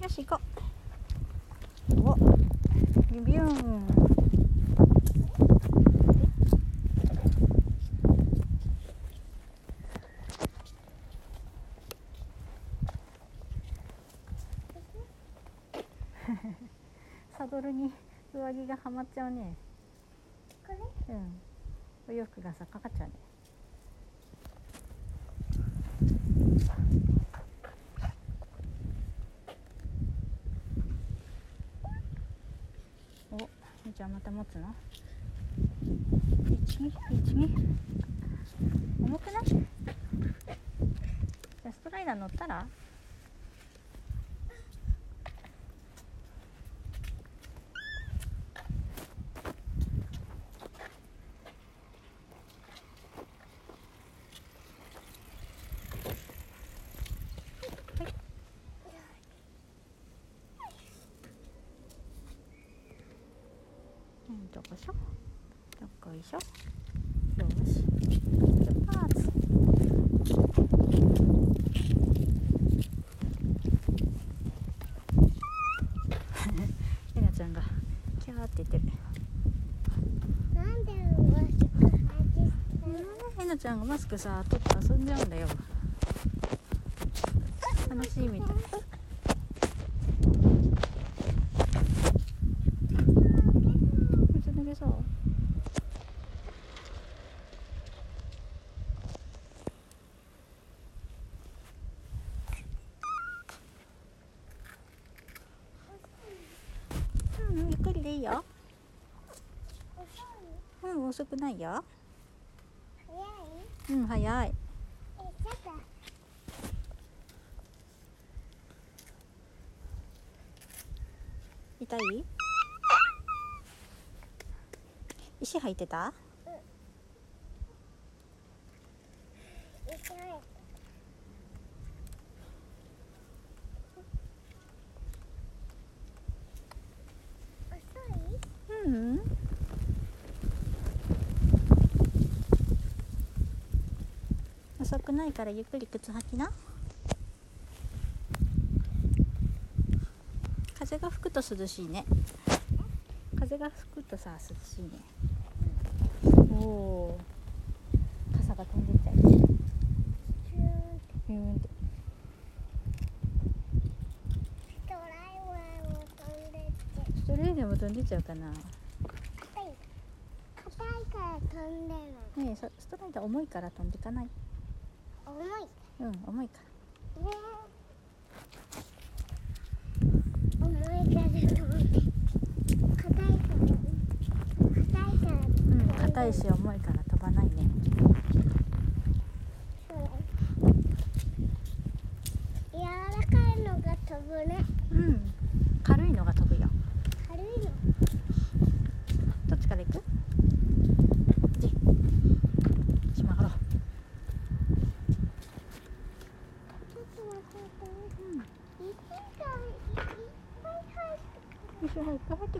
よし行こう。おビューン。サドルに上着がはまっちゃうね。これ？うん。お洋服がさかかっちゃうねおみーちゃあまた持つの？1212重くない？じゃあストライダー乗ったら？こしょ。どこいしょ。よし。出発えなちゃんがキャーって言ってる。なんでマスク外えなちゃんがマスクさ取って遊んじゃうんだよ。楽しいみたいめっちゃ脱げそううんゆっくりでいいよ。うん遅くないよ。早い？うん早い。痛い？石入ってた痛い遅いうん遅くないからゆっくり靴履きな。風が吹くと涼しいね。風が吹くとさ涼しいね。おおー。傘が飛んでっちゃうシューンって。ビューンってストライワーも飛んでも飛んでっちゃうかな。硬いから飛んでないねストライダー重いから飛んでいかない？重い。うん重いかね重いから硬いから硬いかららうん硬いし重いから飛ばないね。柔らかいのが飛ぶね。うん軽いのが飛ぶよ軽いのどっちから行くこっちこっち曲がろうちょっと待って石がいっぱい入って石入って入って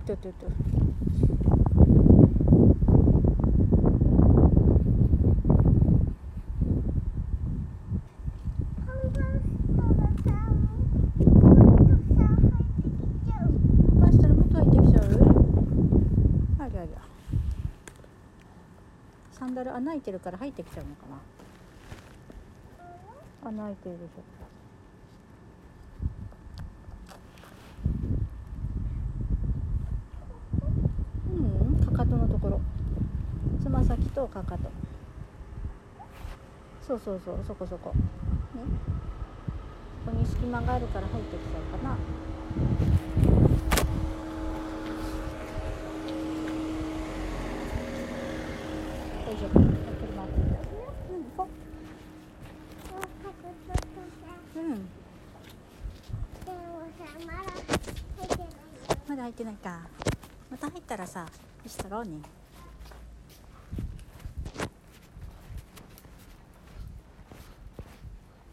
う？ありゃりゃ。サンダル穴開いてるから入ってきちゃうのかな？穴開いてるでしょ。そうかかと。そうそうそうそこそこ。ね。ここに隙間があるから入ってきちゃうかな。大丈まだ入ってない。か。また入ったらさしたろうね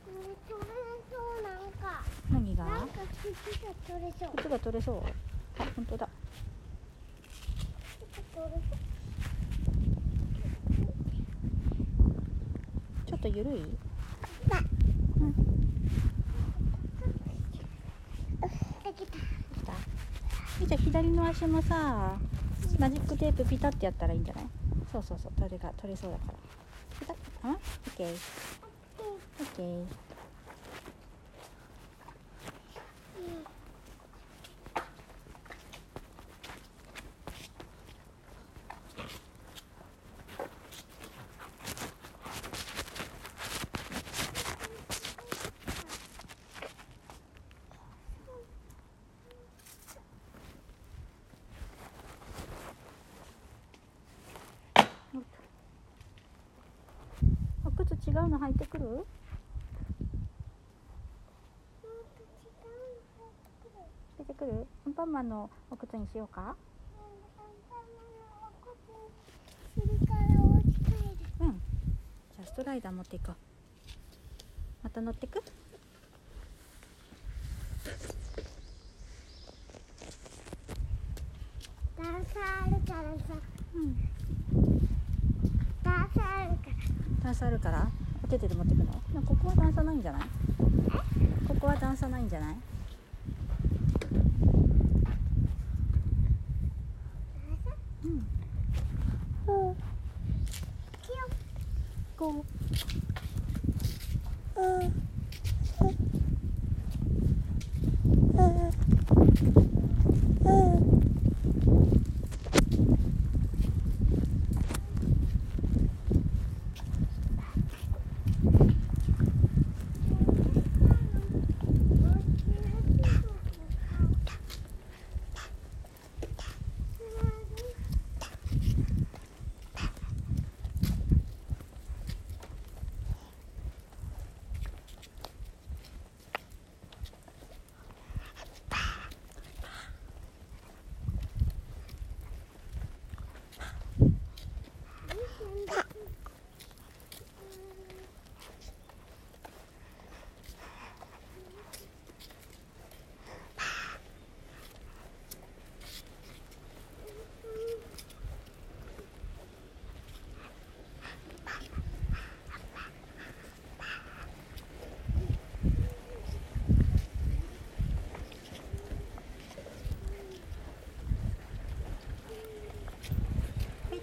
これ取れそうなんか何が靴が取れそう。靴が取れそう？あ本当だ。ちょっと緩い？だうん。じゃあ左の足もさマジックテープピタってやったらいいんじゃない？そうそうそう。それが取れそうだから。ピタッ。あオッケー。オッケーうの履いてくる？履いてくる？アンパンマンのお靴にしようか。うん。じゃあストライダー持っていこう。また乗ってく？段差あるからさ。うん。段差あるから。段差あるから？お手手で持ってくの？ここは段差ないんじゃない？ここは段差ないんじゃない？うん。うん。こうんー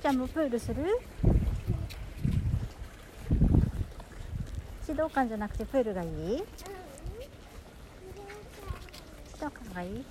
ちゃんもプールする？指導官じゃなくてプールがいい？指導官がいい？